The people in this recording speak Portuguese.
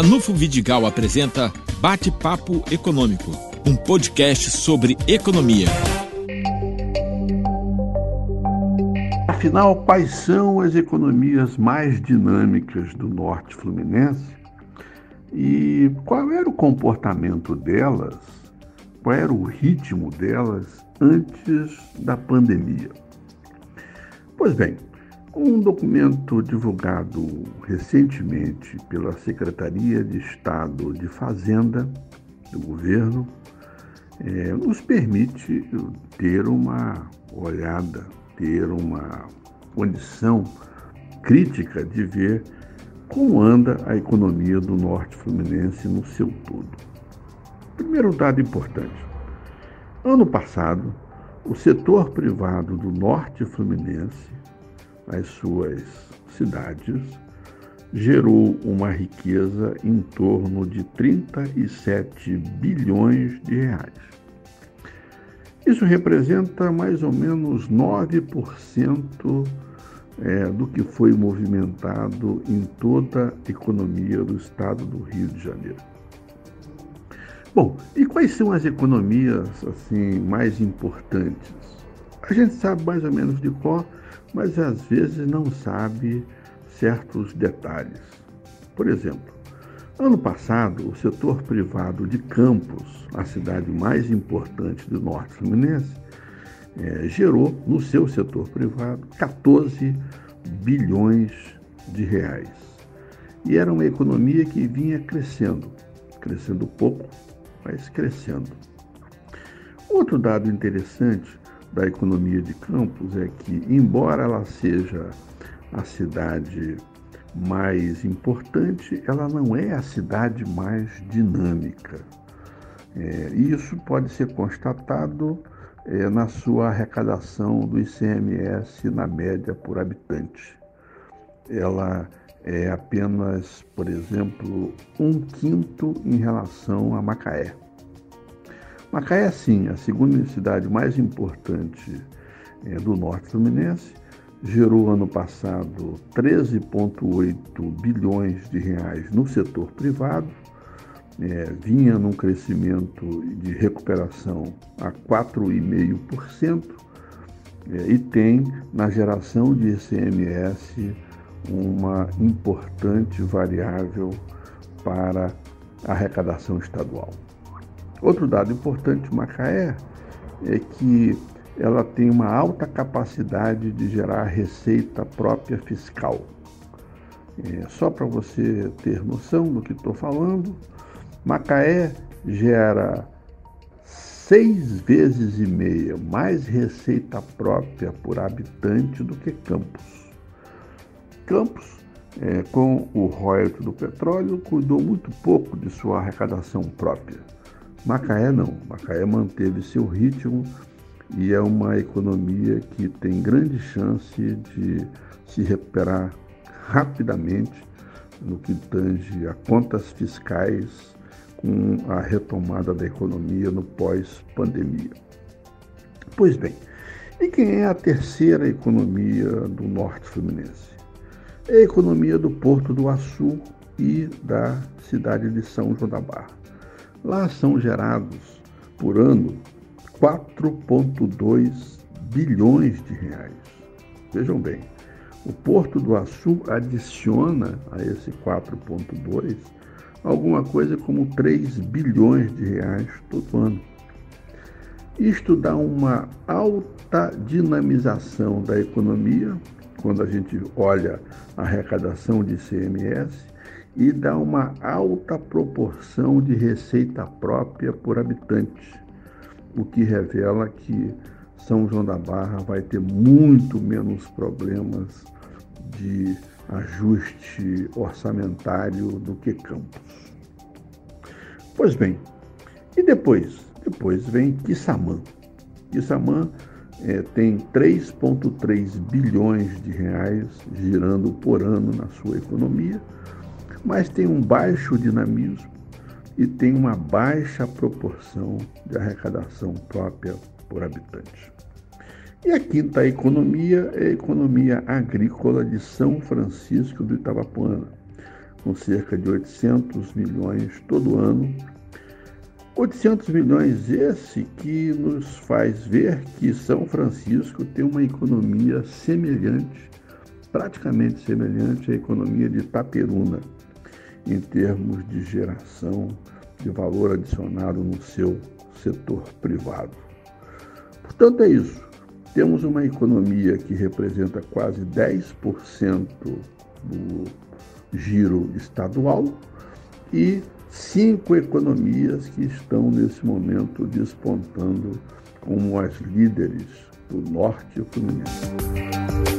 Ranulfo Vidigal apresenta Bate-Papo Econômico, um podcast sobre economia. Afinal, quais são as economias mais dinâmicas do norte fluminense e qual era o comportamento delas, qual era o ritmo delas antes da pandemia? Pois bem, um documento divulgado recentemente pela Secretaria de Estado de Fazenda do governo é, nos permite ter uma olhada, ter uma condição crítica de ver como anda a economia do norte fluminense no seu todo. Primeiro dado importante: ano passado, o setor privado do norte fluminense as suas cidades, gerou uma riqueza em torno de 37 bilhões de reais. Isso representa mais ou menos 9% é, do que foi movimentado em toda a economia do estado do Rio de Janeiro. Bom, e quais são as economias assim mais importantes? A gente sabe mais ou menos de qual mas às vezes não sabe certos detalhes. Por exemplo, ano passado, o setor privado de Campos, a cidade mais importante do norte fluminense, é, gerou no seu setor privado 14 bilhões de reais. E era uma economia que vinha crescendo, crescendo pouco, mas crescendo. Outro dado interessante da economia de Campos é que, embora ela seja a cidade mais importante, ela não é a cidade mais dinâmica. É, isso pode ser constatado é, na sua arrecadação do ICMS na média por habitante. Ela é apenas, por exemplo, um quinto em relação a Macaé. Macaé, sim, a segunda cidade mais importante é, do norte fluminense, gerou ano passado 13,8 bilhões de reais no setor privado, é, vinha num crescimento de recuperação a 4,5% é, e tem na geração de ICMS uma importante variável para a arrecadação estadual. Outro dado importante de Macaé é que ela tem uma alta capacidade de gerar receita própria fiscal. É, só para você ter noção do que estou falando, Macaé gera seis vezes e meia mais receita própria por habitante do que Campos. Campos, é, com o royalty do petróleo, cuidou muito pouco de sua arrecadação própria. Macaé não. Macaé manteve seu ritmo e é uma economia que tem grande chance de se recuperar rapidamente no que tange a contas fiscais com a retomada da economia no pós-pandemia. Pois bem, e quem é a terceira economia do norte fluminense? É a economia do Porto do Açu e da cidade de São João da Barra. Lá são gerados por ano 4,2 bilhões de reais. Vejam bem, o Porto do Açu adiciona a esse 4,2 alguma coisa como 3 bilhões de reais todo ano. Isto dá uma alta dinamização da economia, quando a gente olha a arrecadação de CMS e dá uma alta proporção de receita própria por habitante, o que revela que São João da Barra vai ter muito menos problemas de ajuste orçamentário do que Campos. Pois bem, e depois? Depois vem Quissamã. Quissamã é, tem 3,3 bilhões de reais girando por ano na sua economia, mas tem um baixo dinamismo e tem uma baixa proporção de arrecadação própria por habitante. E a quinta economia é a economia agrícola de São Francisco do Itabapuana, com cerca de 800 milhões todo ano. 800 milhões esse que nos faz ver que São Francisco tem uma economia semelhante, praticamente semelhante à economia de Itaperuna, em termos de geração de valor adicionado no seu setor privado. Portanto, é isso. Temos uma economia que representa quase 10% do giro estadual e cinco economias que estão nesse momento despontando como as líderes do norte fluminense.